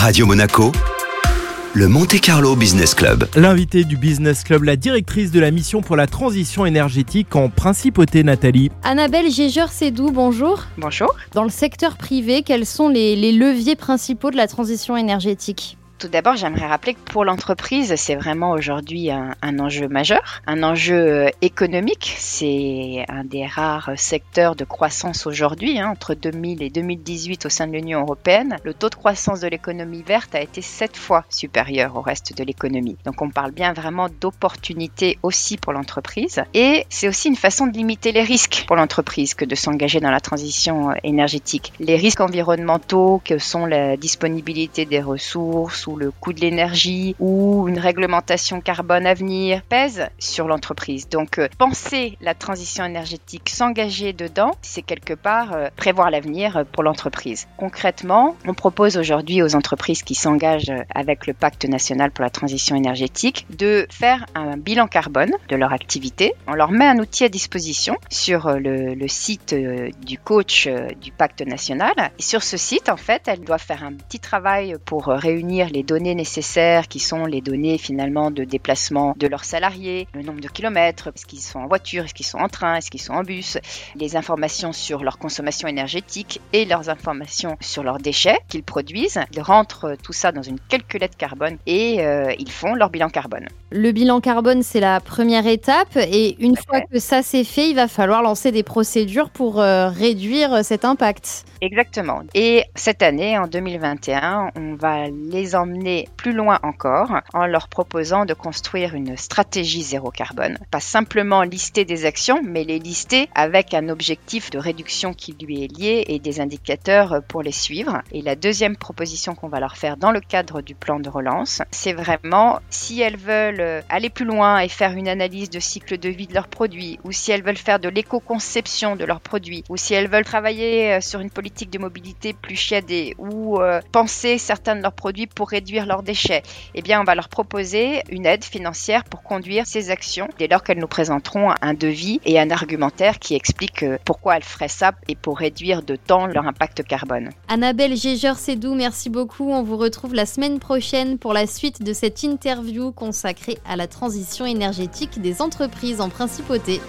Radio Monaco, le Monte Carlo Business Club. L'invité du Business Club, la directrice de la mission pour la transition énergétique en Principauté, Nathalie. Annabelle Gégeur-Sédou, bonjour. Bonjour. Dans le secteur privé, quels sont les, les leviers principaux de la transition énergétique? Tout d'abord, j'aimerais rappeler que pour l'entreprise, c'est vraiment aujourd'hui un, enjeu majeur, un enjeu euh, économique. C'est un des rares secteurs de croissance aujourd'hui. hein. Entre 2000 et 2018 au sein de l'Union européenne, le taux de croissance de l'économie verte a été sept fois supérieur au reste de l'économie. Donc on parle bien vraiment d'opportunités aussi pour l'entreprise. Et c'est aussi une façon de limiter les risques pour l'entreprise que de s'engager dans la transition euh, énergétique. Les risques environnementaux que sont la disponibilité des ressources le coût de l'énergie ou une réglementation carbone à venir pèsent sur l'entreprise. Donc euh, penser la transition énergétique, s'engager dedans, c'est quelque part euh, prévoir l'avenir euh, pour l'entreprise. Concrètement, on propose aujourd'hui aux entreprises qui s'engagent avec le pacte national pour la transition énergétique de faire un bilan carbone de leur activité. On leur met un outil à disposition sur le, site du coach du pacte national. Sur ce site, en fait, elles doivent faire un petit travail pour réunir les données nécessaires qui sont les données finalement de déplacement de leurs salariés, le nombre de kilomètres, est-ce qu'ils sont en voiture, est-ce qu'ils sont en train, est-ce qu'ils sont en bus, les informations sur leur consommation énergétique et leurs informations sur leurs déchets qu'ils produisent. Ils rentrent tout ça dans une calculette carbone et euh, ils font leur bilan carbone. Le bilan carbone, c'est la première étape. Et une fois que ça c'est fait, il va falloir lancer des procédures pour euh, réduire cet impact. Exactement. Et cette année, en 2021, on va les emmener plus loin encore en leur proposant de construire une stratégie zéro carbone. Pas simplement lister des actions, mais les lister avec un objectif de réduction qui lui est lié et des indicateurs pour les suivre. Et la deuxième proposition qu'on va leur faire dans le cadre du plan de relance, c'est vraiment si elles veulent aller plus loin et faire une analyse de cycle de vie de leurs produits, ou si elles veulent faire de l'éco-conception de leurs produits, ou si elles veulent travailler euh, sur une politique de mobilité plus chiadée, ou euh, penser certains de leurs produits pour réduire leurs déchets, eh bien, on va leur proposer une aide financière pour conduire ces actions dès lors qu'elles nous présenteront un devis et un argumentaire qui explique euh, pourquoi elles feraient ça et pour réduire de temps leur impact carbone. Annabelle Gégeur-Sédou, merci beaucoup. On vous retrouve la semaine prochaine pour la suite de cette interview consacrée à la transition énergétique des entreprises en principauté.